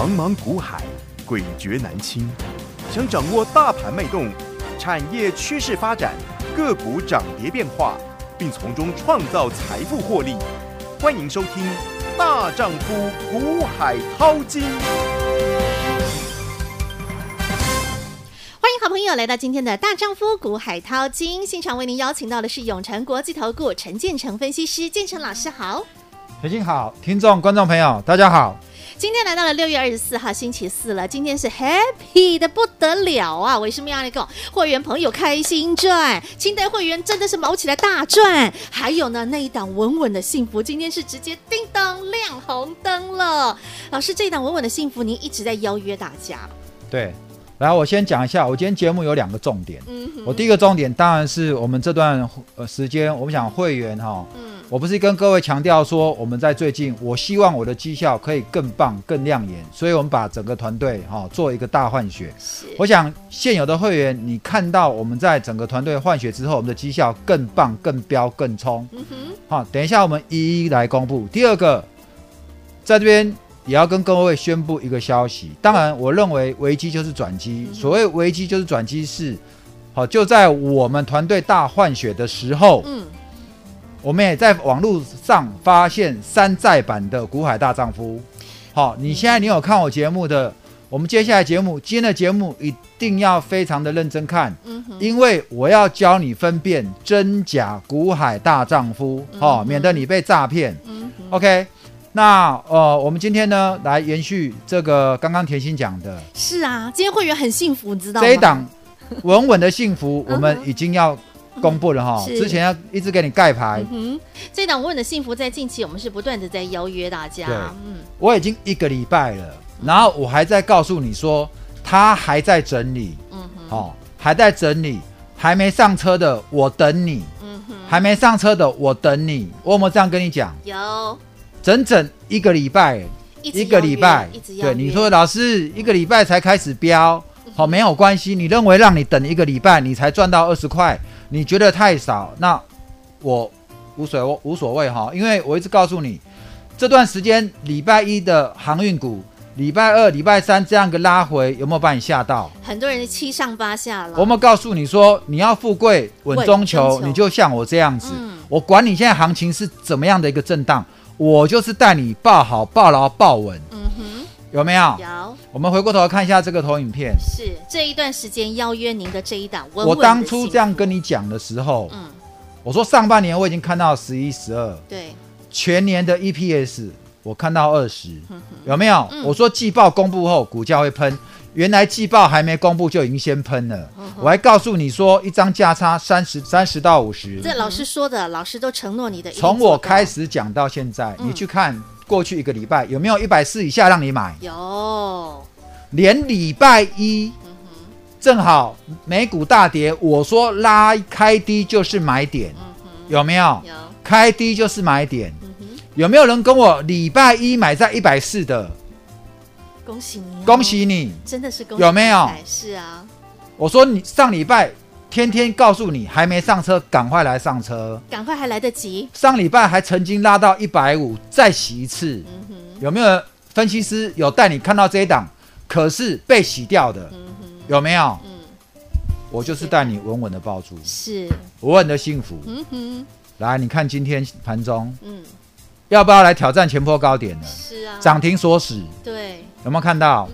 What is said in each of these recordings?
茫茫股海，诡谲难清。想掌握大盘脉动、产业趋势发展、个股涨跌变化，并从中创造财富获利，欢迎收听《大丈夫股海淘金》。欢迎好朋友来到今天的《大丈夫股海淘金》现场，为您邀请到的是永诚国际投顾陈建成分析师，建成老师好。培静好，听众观众朋友大家好。今天来到了六月二十四号星期四了，今天是 happy 的不得了啊！为什么要来讲会员朋友开心赚？清代会员真的是毛起来大赚。还有呢，那一档稳稳的幸福，今天是直接叮当亮红灯了。老师，这一档稳稳的幸福，您一直在邀约大家。对。来，我先讲一下，我今天节目有两个重点。嗯哼，我第一个重点当然是我们这段呃时间，我们讲会员哈，嗯，我不是跟各位强调说，我们在最近，我希望我的绩效可以更棒、更亮眼，所以我们把整个团队哈做一个大换血。是，我想现有的会员，你看到我们在整个团队换血之后，我们的绩效更棒、更飙、更冲。嗯哼，好，等一下我们一一来公布。第二个，在这边。也要跟各位宣布一个消息。当然，我认为危机就是转机。所谓危机就是转机，是好就在我们团队大换血的时候，嗯，我们也在网络上发现山寨版的股海大丈夫。好，你现在你有看我节目的，我们接下来节目今天的节目一定要非常的认真看，因为我要教你分辨真假股海大丈夫，好，免得你被诈骗。OK。那呃，我们今天呢，来延续这个刚刚甜心讲的。是啊，今天会员很幸福，你知道吗？这一档稳稳的幸福，我们已经要 公布了哈。之前要一直给你盖牌。嗯，这一档稳稳的幸福，在近期我们是不断的在邀约大家。嗯，我已经一个礼拜了，然后我还在告诉你说，他还在整理。嗯哼，哦，还在整理，还没上车的，我等你。嗯哼，还没上车的，我等你。我有没有这样跟你讲？有。整整一个礼拜，一个礼拜，对你说，老师一个礼拜才开始标，好、没有关系。你认为让你等一个礼拜，你才赚到二十块，你觉得太少？那我无所谓，无所谓哈，因为我一直告诉你，这段时间礼拜一的航运股，礼拜二、礼拜三这样个拉回，有没有把你吓到？很多人七上八下了。我们告诉你说，你要富贵稳中求，你就像我这样子，嗯、我管你现在行情是怎么样的一个震荡。我就是带你抱好、抱牢、抱稳。嗯哼，有没有？有。我们回过头看一下这个投影片。是这一段时间邀约您的这一档稳稳。我当初这样跟你讲的时候，嗯，我说上半年我已经看到十一、十二，对，全年的 EPS 我看到二十，有没有？嗯、我说季报公布后股价会喷。原来季报还没公布就已经先喷了，我还告诉你说一张价差三十三十到五十。这老师说的，老师都承诺你的。从我开始讲到现在，嗯、你去看过去一个礼拜有没有一百四以下让你买？有，连礼拜一，正好美股大跌，我说拉开低就是买点，嗯、有没有？有，开低就是买点。嗯、有没有人跟我礼拜一买在一百四的？恭喜你，恭喜你，真的是恭喜！有没有？是啊，我说你上礼拜天天告诉你还没上车，赶快来上车，赶快还来得及。上礼拜还曾经拉到一百五，再洗一次。嗯，有没有分析师有带你看到这一档？可是被洗掉的，嗯，有没有？嗯，我就是带你稳稳的抱住，是稳稳的幸福。嗯哼，来，你看今天盘中，嗯。要不要来挑战前波高点呢？是啊，涨停锁死。对，有没有看到？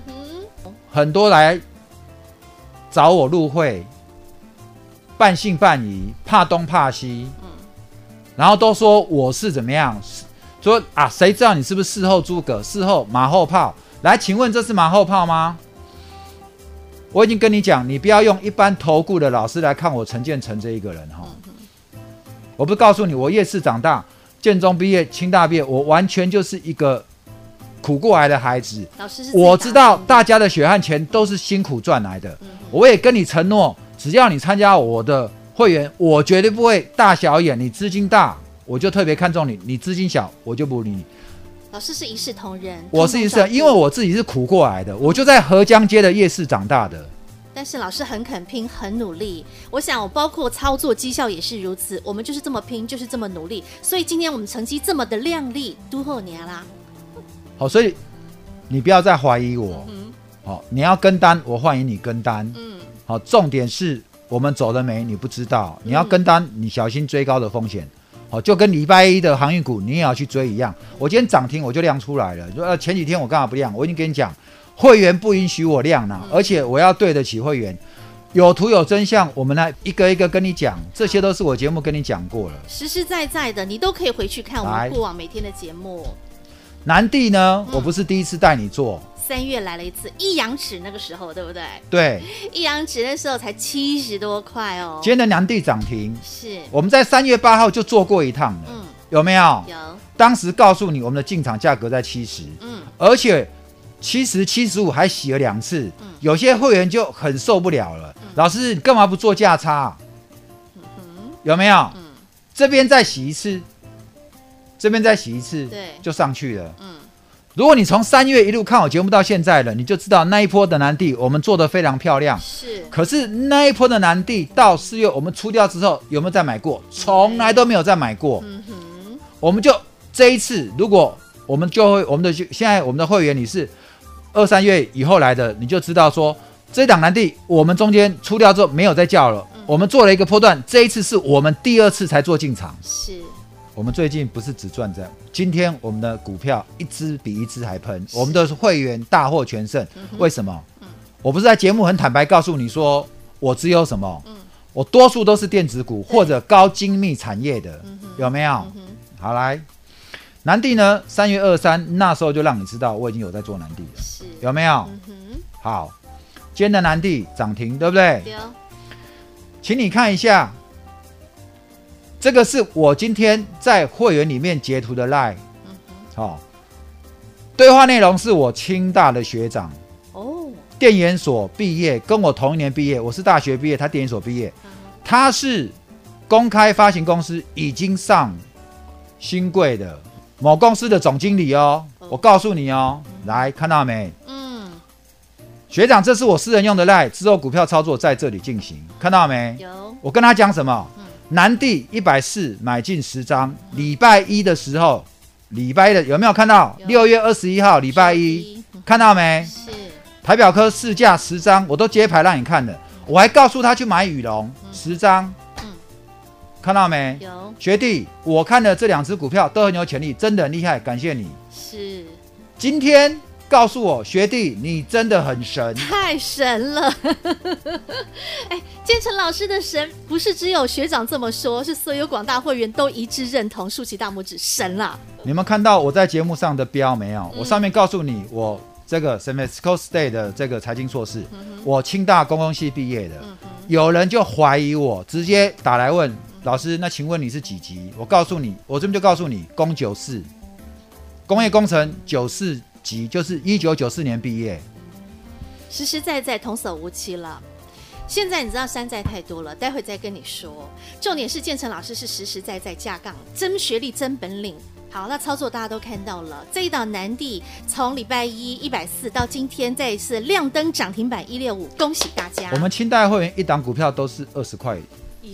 很多来找我入会，半信半疑，怕东怕西，嗯、然后都说我是怎么样？说啊，谁知道你是不是事后诸葛，事后马后炮？来，请问这是马后炮吗？我已经跟你讲，你不要用一般投顾的老师来看我陈建成这一个人哈。我不是告诉你，我夜市长大。建中毕业，清大毕业，我完全就是一个苦过来的孩子。老师是，我知道大家的血汗钱都是辛苦赚来的。嗯、我也跟你承诺，只要你参加我的会员，我绝对不会大小眼。你资金大，我就特别看重你；你资金小，我就不理你。老师是一视同仁，我是一视，因为我自己是苦过来的，我就在河江街的夜市长大的。但是老师很肯拼，很努力。我想，我包括操作绩效也是如此。我们就是这么拼，就是这么努力。所以今天我们成绩这么的亮丽，都后年啦。好，所以你不要再怀疑我。嗯好、你要跟单，我欢迎你跟单。嗯，好，重点是我们走了没？你不知道，你要跟单，你小心追高的风险。好，就跟礼拜一的航运股你也要去追一样。我今天涨停我就亮出来了。说呃前几天我干嘛不亮？我已经跟你讲，会员不允许我亮了，而且我要对得起会员。有图有真相，我们来一个一个跟你讲，这些都是我节目跟你讲过了，实实在在的，你都可以回去看我们过往每天的节目。南地呢，我不是第一次带你做，三月来了一次一阳指，那个时候对不对？对，一阳指那时候才七十多块哦。今天的南地涨停，是，我们在三月八号就做过一趟了，嗯，有没有？有，当时告诉你我们的进场价格在七十，嗯，而且七十、七十五还洗了两次，嗯。有些会员就很受不了了。老师，你干嘛不做价差？有没有？嗯。这边再洗一次，这边再洗一次，对就上去了。嗯，如果你从三月一路看我节目到现在了，你就知道那一波的南地我们做的非常漂亮。是，可是那一波的南地到四月我们出掉之后，有没有再买过？从来都没有再买过。嗯哼，我们就这一次，如果我们就会我们的现在我们的会员你是二三月以后来的，你就知道说这一档南地我们中间出掉之后没有再叫了，我们做了一个波段，这一次是我们第二次才做进场。是，我们最近不是只赚这，今天我们的股票一只比一只还喷，我们的会员大获全胜。为什么？我不是在节目很坦白告诉你说，我只有什么？我多数都是电子股或者高精密产业的，有没有？好来，南帝呢？三月二三那时候就让你知道我已经有在做南帝了，是，有没有？嗯，好，今天的南帝涨停，对不对？对哦，请你看一下，这个是我今天在会员里面截图的 line，好、对话内容是我清大的学长，哦，电研所毕业，跟我同一年毕业，我是大学毕业，他电研所毕业，他是公开发行公司已经上新贵的某公司的总经理哦，我告诉你哦，来看到没？嗯，学长，这是我私人用的 line，之后股票操作在这里进行，看到没？有，我跟他讲什么？南帝一百四买进十张，礼拜一的时候，礼拜一的有没有看到？有。六月二十一号礼拜一，嗯看到没？是，台表科市价十张，我都揭牌让你看的，我还告诉他去买羽绒十张，嗯。看到没？有，学弟，我看了这两只股票都很有潜力，真的很厉害，感谢你。是，今天告诉我，学弟你真的很神，太神了！哎，建成老师的神不是只有学长这么说，是所有广大会员都一致认同，竖起大拇指，神啦！你们看到我在节目上的标没有？我上面告诉你，我这个 San Francisco State 的这个财经硕士，我清大公共系毕业的。有人就怀疑我，直接打来问老师，那请问你是几级？我告诉你，我这边就告诉你，工九四，工业工程九四级，就是一九九四年毕业。实实在在童叟无欺了。现在你知道山寨太多了，待会再跟你说。重点是建成老师是实实在在架杠，真学历，真本领。好，那操作大家都看到了。这一档南地从礼拜一一百四到今天再一次亮灯涨停板一六五，恭喜大家！我们清代会员一档股票都是二十块，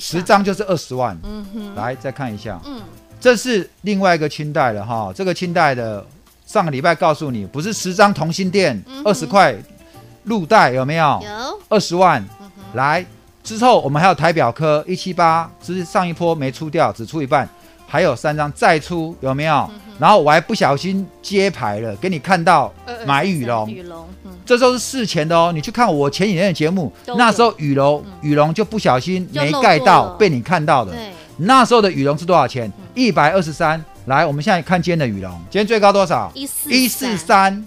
十张就是二十万。嗯哼，来再看一下，嗯，这是另外一个清代的哈。这个清代的上个礼拜告诉你，不是十张同心店二十块入袋有没有？有二十万。来之后我们还有台表科一七八，只是上一波没出掉，只出一半，还有三张再出有没有？然后我还不小心接牌了，给你看到买羽龙，羽龙，嗯，这都是事前的哦。你去看我前几天的节目，那时候羽龙羽龙就不小心没盖到被你看到的。对，那时候的羽龙是多少钱？一百二十三。来，我们现在看今天的羽龙，今天最高多少？一四一四三，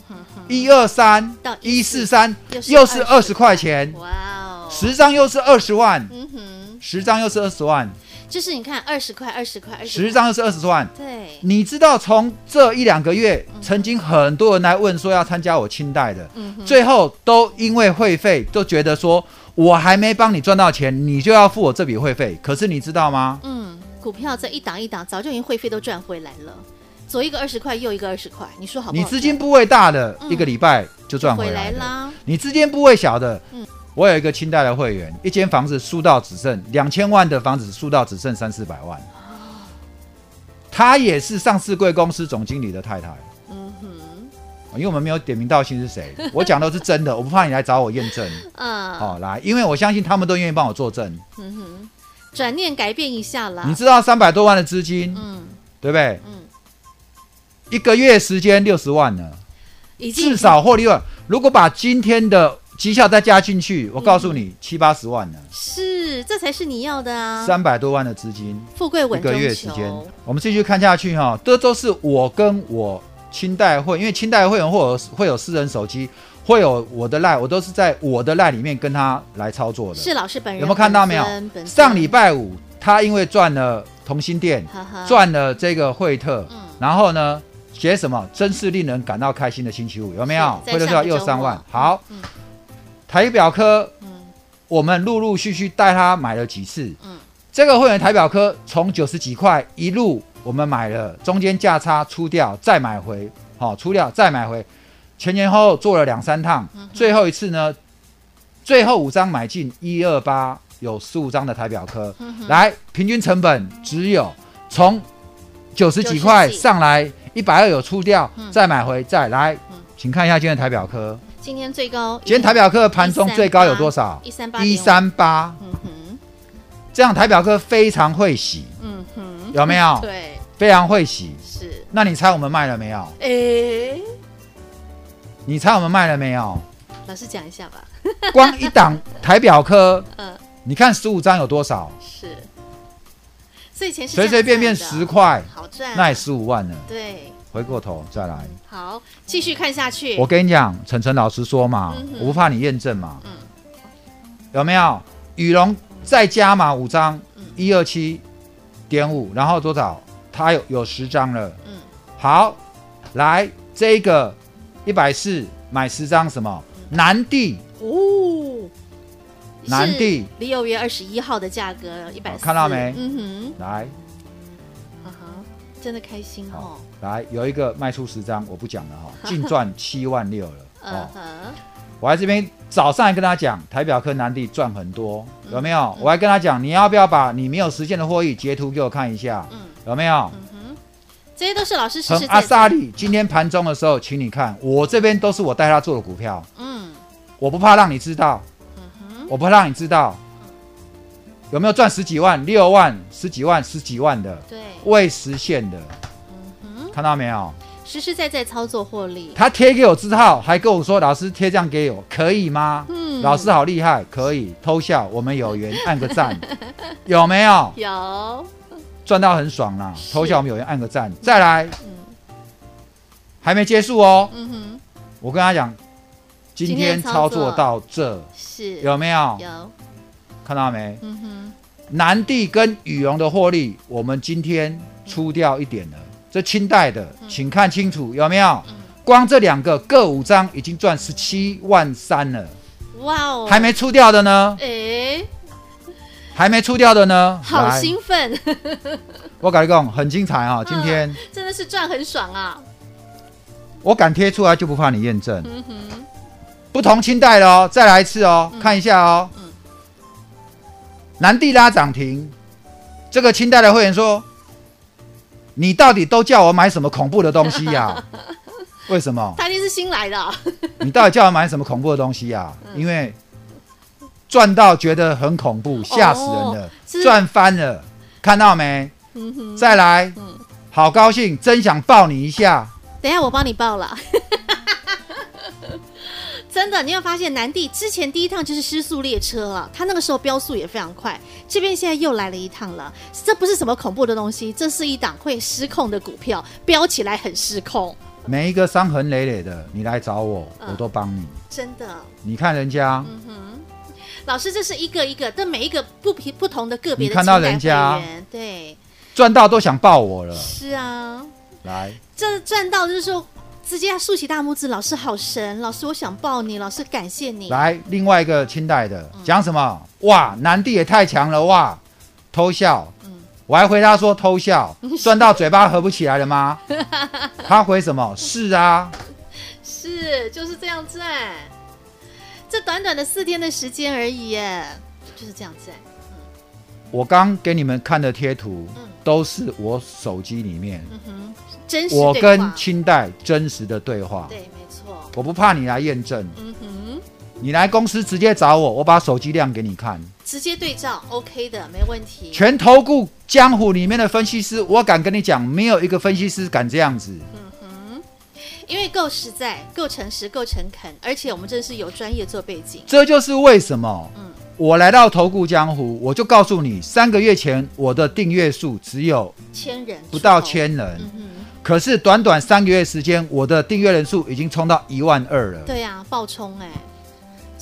一二三。到一四三，又是二十20块钱，哇哦，十张又是二十万，嗯哼，十张又是二十万，就是你看二十块，二十块，二十十张又是二十万。对，你知道，从这一两个月，曾经很多人来问说要参加我清代的，嗯，最后都因为会费，都觉得说我还没帮你赚到钱，你就要付我这笔会费。可是你知道吗？嗯，股票这一档一档，早就已经会费都赚回来了，左一个二十块，右一个二十块，你说好不好你？资金部位大的，嗯一个礼拜就赚回回来啦，你资金部位小的，嗯我有一个清代的会员，一间房子输到只剩两千万的房子，输到只剩三四百万。他也是上市贵公司总经理的太太。嗯哼，因为我们没有点名道姓是谁，我讲都是真的，我不怕你来找我验证。嗯，好、哦，来，因为我相信他们都愿意帮我作证。嗯哼，转念改变一下啦。你知道三百多万的资金，嗯，对不对？嗯，一个月时间六十万呢，已经至少获利了。如果把今天的绩效再加进去，我告诉你，七八十万呢。是，这才是你要的啊！三百多万的资金，富贵稳。一个月时间，我们继续看下去哈。这都是我跟我清代会，因为清代会员会有会有私人手机，会有我的赖，我都是在我的赖里面跟他来操作的。是老师本人。有没有看到没有？上礼拜五他因为赚了同心店，赚了这个惠特，嗯、然后呢写什么？真是令人感到开心的星期五，有没有？惠特又三万，好。嗯台表科，嗯，我们陆陆续续带他买了几次，嗯，这个会员台表科从九十几块一路我们买了，中间价差出掉再买回，好、哦、出掉再买回，前前后后做了两三趟，嗯、最后一次呢，最后五张买进一二八有十五张的台表科，嗯、来平均成本只有从九十几块上来一百二有出掉、嗯、再买回再来、嗯，请看一下今天的台表科。今天最高，今天台表科盘中最高有多少？一三八，一三八。嗯哼，这样台表科非常会洗。嗯哼，有没有？对，非常会洗。是。那你猜我们卖了没有？哎、欸，你猜我们卖了没有？老师讲一下吧。光一档台表科，嗯，你看十五张有多少？是。所以钱随随便便十块，好赚，那也十五万呢。对。回过头再来，好，继续看下去。我跟你讲，晨晨老师说嘛、嗯，我不怕你验证嘛。嗯，有没有？羽绒再加嘛五张，一二七点五，然后多少？它有有十张了。嗯，好，来这个一百四买十张，什么？南地哦，南帝离有约二十一号的价格一百四，看到没？嗯哼，来。真的开心哦！来，有一个卖出十张，我不讲了哈，净赚七万六了。哦，嗯、我在这边早上还跟他讲，台表科南地赚很多，有没有？嗯、我还跟他讲，你要不要把你没有实现的获益截图给我看一下？嗯，有没有？这些都是老师实实阿萨利今天盘中的时候，请你看，我这边都是我带他做的股票。嗯，我不怕让你知道。嗯哼，我不怕让你知道。有没有赚十几万、六万、十几万、十几万的？对，未实现的。嗯哼，看到没有？实实在在操作获利。他贴给我字号，还跟我说：“老师贴这样给我，可以吗？”嗯，老师好厉害，可以偷笑。我们有缘，按个赞，有没有？有，赚到很爽啦！投小，我们有人，按个赞。再来，嗯，还没结束哦。嗯哼，我跟他讲，今天操作到这是有没有？有。看到没？嗯哼，南帝跟羽绒的获利，我们今天出掉一点了。这清代的，请看清楚有没有？光这两个各五张，已经赚十七万三了。哇哦！还没出掉的呢？哎，还没出掉的呢？好兴奋！我跟你讲，很精彩啊！今天真的是赚很爽啊！我敢贴出来，就不怕你验证。嗯哼，不同清代的哦，再来一次哦，看一下哦。南地拉涨停，这个清代的会员说：“你到底都叫我买什么恐怖的东西呀、啊？为什么？他一定是新来的。你到底叫我买什么恐怖的东西呀、啊？因为赚到觉得很恐怖，吓死人了，赚翻了，看到没？再来，好高兴，真想抱你一下。等一下我帮你抱了。”真的，你有发现南帝之前第一趟就是失速列车啊，他那个时候飙速也非常快。这边现在又来了一趟了，这不是什么恐怖的东西，这是一档会失控的股票，飙起来很失控。每一个伤痕累累的，你来找我，嗯、我都帮你。真的，你看人家，嗯哼，老师，这是一个一个，但每一个不平不同的个别的，你看到人家，对，赚到都想抱我了。是啊，来，这赚到就是说。直接要竖起大拇指，老师好神，老师我想抱你，老师感谢你。来，另外一个清代的讲什么？哇，南帝也太强了哇！偷笑，嗯，我还回他说偷笑，赚到嘴巴合不起来了吗？他回什么？是啊，是就是这样赚，这短短的四天的时间而已耶，就是这样赚。嗯，我刚给你们看的贴图，都是我手机里面。嗯哼。真实我跟清代真实的对话，对，没错我不怕你来验证。嗯哼，你来公司直接找我，我把手机亮给你看。直接对照，OK 的，没问题。全投顾江湖里面的分析师，我敢跟你讲，没有一个分析师敢这样子。嗯哼，因为够实在、够诚实、够诚恳，而且我们真是有专业做背景。这就是为什么，嗯，我来到投顾江湖，我就告诉你，三个月前我的订阅数只有千人，不到千人。嗯哼，可是短短三个月时间，我的订阅人数已经冲到一万二了。对呀、啊，爆冲哎！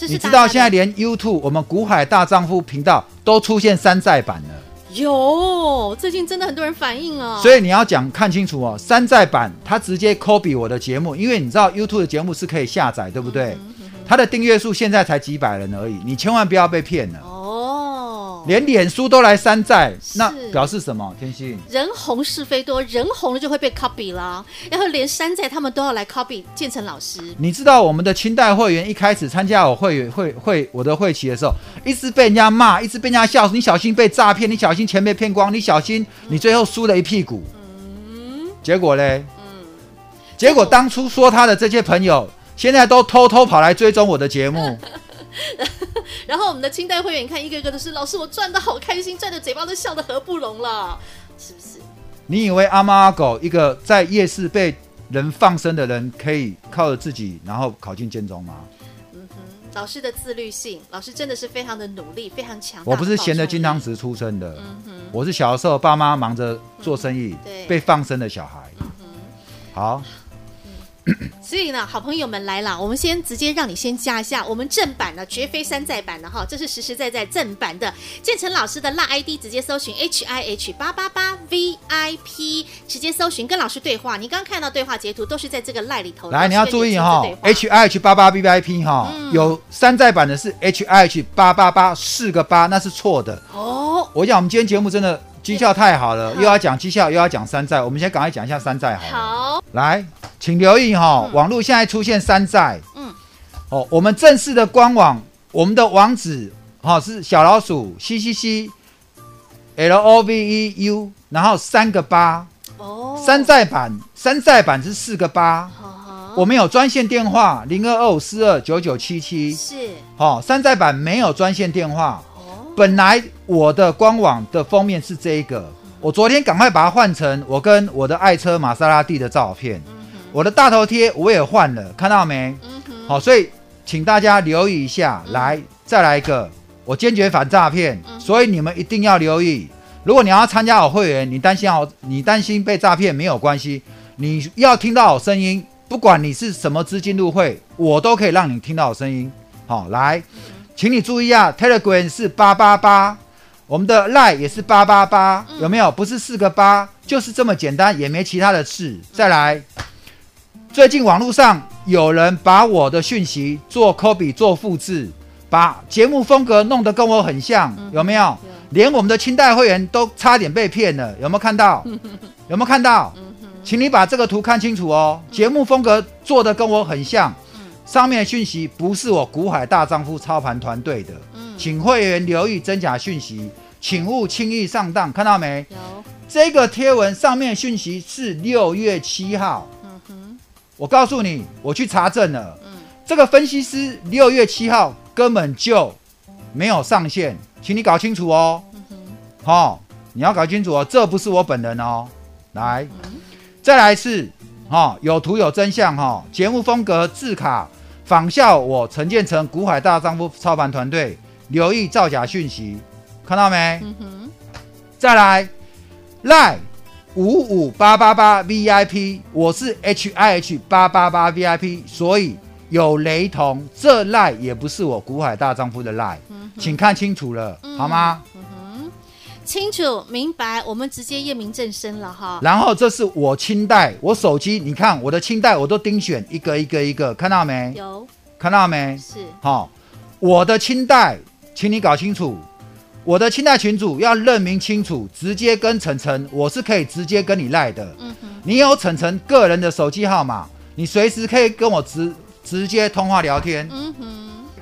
你知道现在连 YouTube 我们股海大丈夫频道都出现山寨版了。有，最近真的很多人反映哦。所以你要讲看清楚哦，山寨版它直接 copy 我的节目，因为你知道 YouTube 的节目是可以下载，对不对？嗯嗯嗯、它的订阅数现在才几百人而已，你千万不要被骗了。连脸书都来山寨，那表示什么？天心，人红是非多，人红了就会被 copy 啦，然后连山寨他们都要来 copy 建成老师。你知道我们的清代会员一开始参加我会员会会我的会期的时候，一直被人家骂，一直被人家笑，你小心被诈骗，你小心钱被骗光，你小心你最后输了一屁股。嗯，结果嘞？嗯，结果当初说他的这些朋友，现在都偷偷跑来追踪我的节目。然后我们的清代会员，你看一个个都是老师，我赚的好开心，赚的嘴巴都笑得合不拢了，是不是？你以为阿猫阿狗一个在夜市被人放生的人，可以靠着自己然后考进建中吗？嗯哼，老师的自律性，老师真的是非常的努力，非常强。我不是闲着金汤匙出生的，嗯哼，我是小时候爸妈忙着做生意，嗯、对，被放生的小孩。嗯哼，好。所以呢，好朋友们来了，我们先直接让你先加一下我们正版的，绝非山寨版的哈，这是实实在在正版的。建成老师的辣 ID 直接搜寻 H I H 八八八 V I P，直接搜寻跟老师对话。你刚刚看到对话截图都是在这个赖里头。来，你要注意哈，H I H 八八 V I P 哈，有山寨版的是 H I H 八八八四个八，那是错的。哦，我讲我们今天节目真的绩效太好了，又要讲绩效，又要讲山寨，我们先赶快讲一下山寨好了。好，来。请留意哈、哦，嗯、网络现在出现山寨。嗯，哦，我们正式的官网，我们的网址哈、哦、是小老鼠 C C C L O V E U，然后三个八。哦，山寨版，山寨版是四个八。哦、我们有专线电话零二二五四二九九七七。是。哦，山寨版没有专线电话。哦。本来我的官网的封面是这一个，我昨天赶快把它换成我跟我的爱车玛莎拉蒂的照片。嗯我的大头贴我也换了，看到没？好、所以请大家留意一下。嗯、来，再来一个，我坚决反诈骗，所以你们一定要留意。如果你要参加我会员，你担心好，你担心被诈骗没有关系，你要听到我声音，不管你是什么资金入会，我都可以让你听到我声音。好、哦，来，请你注意啊，Telegram 是八八八，我们的 Line 也是八八八，有没有？不是四个八，就是这么简单，也没其他的事。再来。最近网络上有人把我的讯息做 copy 做复制，把节目风格弄得跟我很像，嗯、有没有？有连我们的清代会员都差点被骗了，有没有看到？有没有看到？请你把这个图看清楚哦。节目风格做的跟我很像，上面的讯息不是我股海大丈夫操盘团队的，请会员留意真假讯息，请勿轻易上当，看到没？有。这个贴文上面的讯息是六月七号。我告诉你，我去查证了，嗯、这个分析师六月七号根本就没有上线，请你搞清楚哦。好、嗯哼哦，你要搞清楚哦，这不是我本人哦。来，嗯、再来一次，哈、哦，有图有真相哈、哦。节目风格字卡仿效我陈建成股海大丈夫操盘团队，留意造假讯息，看到没？嗯、再来，赖。五五八八八 VIP，我是 H I H 八八八 VIP，所以有雷同，这赖也不是我股海大丈夫的赖，嗯、请看清楚了，嗯、好吗？清楚明白，我们直接验明正身了哈。然后这是我清代，我手机，你看我的清代我都盯选一个一个一个，看到没？有，看到没？是，好，我的清代，请你搞清楚。我的清代群主要认明清楚，直接跟晨晨，我是可以直接跟你赖的。嗯哼，你有晨晨个人的手机号码，你随时可以跟我直直接通话聊天。嗯哼，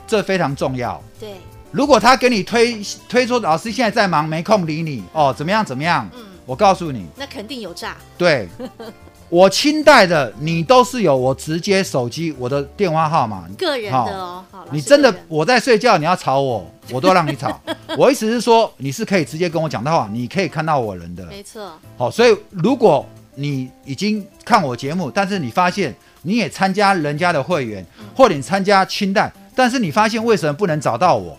这非常重要。对，如果他给你推推说老师现在在忙，没空理你哦，怎么样怎么样？嗯，我告诉你，那肯定有诈。对，我清代的你都是有我直接手机我的电话号码，个人的哦。好，你真的我在睡觉，你要吵我，我都让你吵。我意思是说，你是可以直接跟我讲的话，你可以看到我人的。没错。好，所以如果你已经看我节目，但是你发现你也参加人家的会员，嗯、或者你参加清代，但是你发现为什么不能找到我？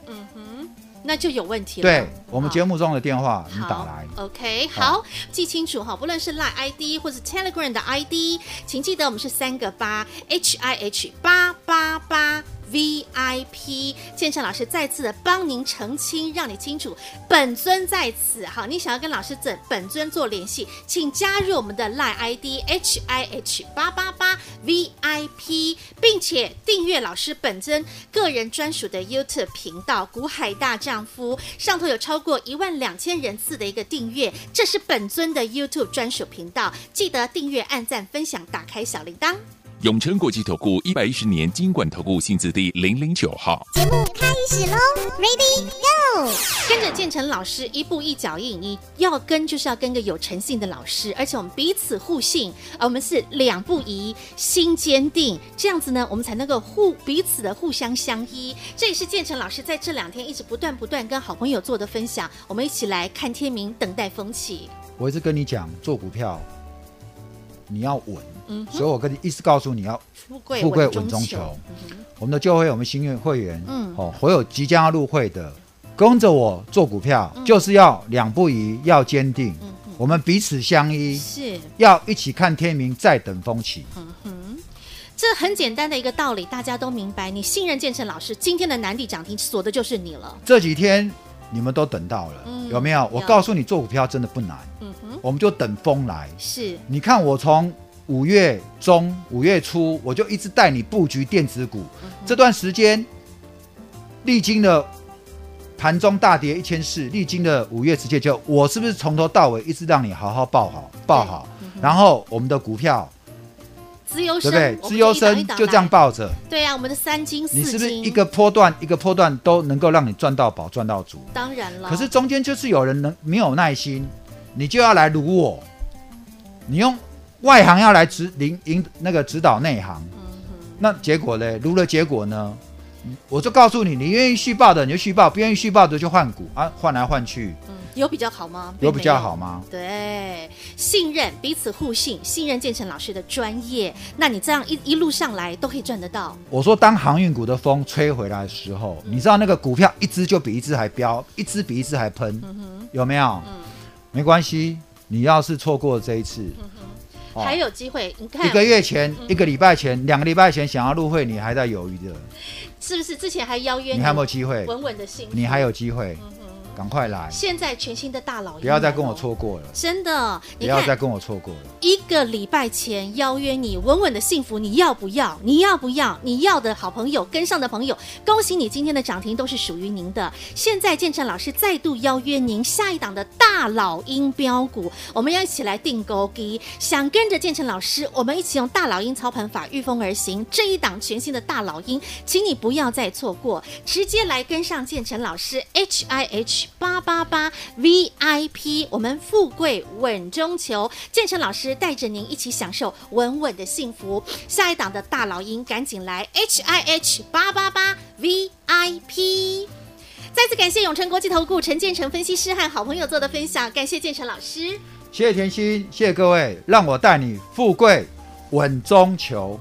嗯那就有问题了。对，我们节目中的电话，你打来。OK，好，记清楚哈，不论是 Line ID 或是 Telegram 的 ID，请记得我们是三个八 H I H 八八八。VIP 建成老师再次的帮您澄清，让你清楚，本尊在此。好，你想要跟老师这本尊做联系，请加入我们的 LINE ID H I H 八八八 VIP，并且订阅老师本尊个人专属的 YouTube 频道“股海大丈夫”，上头有超过一万两千人次的一个订阅，这是本尊的 YouTube 专属频道，记得订阅、按赞、分享、打开小铃铛。永诚国际投顾一百一十年金管投顾新字第零零九号。节目开始喽，Ready Go！跟着建成老师一步一脚印，你要跟就是要跟个有诚信的老师，而且我们彼此互信，而我们是两不疑，心坚定，这样子呢，我们才能够互彼此的互相相依。这也是建成老师在这两天一直不断不断跟好朋友做的分享，我们一起来看天明，等待风起。我一直跟你讲，做股票你要稳。嗯、所以，我跟你一直告诉你要富贵稳中求。中求嗯、我们的旧会，我们新月会员，嗯，哦，所有即将要入会的，跟着我做股票，嗯、就是要两不疑，要坚定，嗯、我们彼此相依，是要一起看天明，再等风起。嗯哼，这很简单的一个道理，大家都明白。你信任建成老师，今天的南地涨停锁的就是你了。这几天你们都等到了，嗯、有没有？我告诉你，做股票真的不难。嗯哼，我们就等风来。是，你看我从。五月中、五月初，我就一直带你布局电子股。嗯、这段时间，历经了盘中大跌一千四，历经了五月直接就，我是不是从头到尾一直让你好好抱好、抱好？嗯、然后我们的股票，资优生对不对？资优生就这样抱着。对呀、啊，我们的三金四金，你是不是一个波段一个波段都能够让你赚到宝、赚到足？当然了。可是中间就是有人能没有耐心，你就要来撸我，你用。外行要来指领引那个指导内行，嗯、那结果呢？撸了结果呢？我就告诉你，你愿意续报的你就续报，不愿意续报的就换股啊，换来换去。嗯，有比较好吗？有比较好吗？对，信任彼此互信，信任建成老师的专业，那你这样一一路上来都可以赚得到。我说，当航运股的风吹回来的时候，嗯、你知道那个股票一只就比一只还飙，一只比一只还喷，嗯、有没有？嗯，没关系，你要是错过了这一次。嗯还有机会，你看一个月前、嗯、一个礼拜前、两个礼拜前想要入会，你还在犹豫的，是不是？之前还邀约你，你还有没有机会？稳稳的心，你还有机会。嗯赶快来！现在全新的大老，不要再跟我错过了。真的，不要再跟我错过了。一个礼拜前邀约你，稳稳的幸福，你要不要？你要不要？你要的好朋友跟上的朋友，恭喜你今天的涨停都是属于您的。现在建成老师再度邀约您，下一档的大老鹰标股，我们要一起来订购机。想跟着建成老师，我们一起用大老鹰操盘法御风而行。这一档全新的大老鹰，请你不要再错过，直接来跟上建成老师。H I H。八八八 VIP，我们富贵稳中求，建成老师带着您一起享受稳稳的幸福。下一档的大老鹰，赶紧来 H I H 八八八 VIP。再次感谢永诚国际投顾陈建成分析师和好朋友做的分享，感谢建成老师，谢谢甜心，谢谢各位，让我带你富贵稳中求。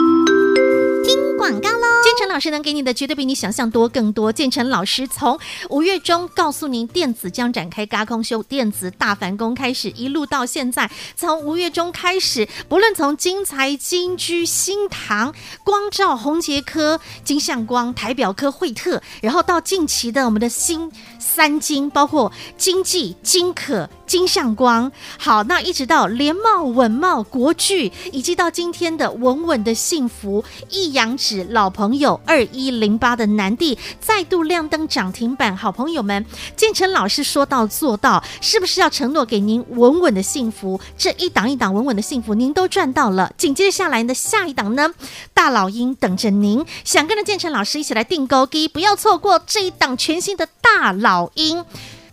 广告喽！建成老师能给你的绝对比你想象多更多。建成老师从五月中告诉您，电子将展开高空修，电子大反攻开始，一路到现在，从五月中开始，不论从金财、金居、新唐、光照、红杰科、金相光、台表科、惠特，然后到近期的我们的新三金，包括金济、金可、金相光。好，那一直到联茂、稳懋、国巨，以及到今天的稳稳的幸福、一阳指老朋友二一零八的南帝再度亮灯涨停板。好朋友们，建成老师说到做到，是不是要承诺给您稳稳的幸福？这一档一档稳稳的幸福，您都赚到了。紧接着下来的下一档呢，大老鹰等着您，想跟着建成老师一起来定高低，不要错过这一档全新的大老鹰。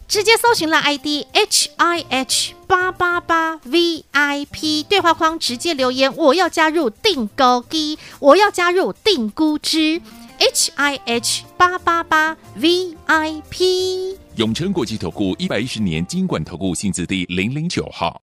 直接搜寻了 ID H I H 八八八 V I P 对话框，直接留言，我要加入订购机，我要加入定估值 H I H 八八八 V I P。永诚国际投顾一百一十年金管投顾新字第零零九号。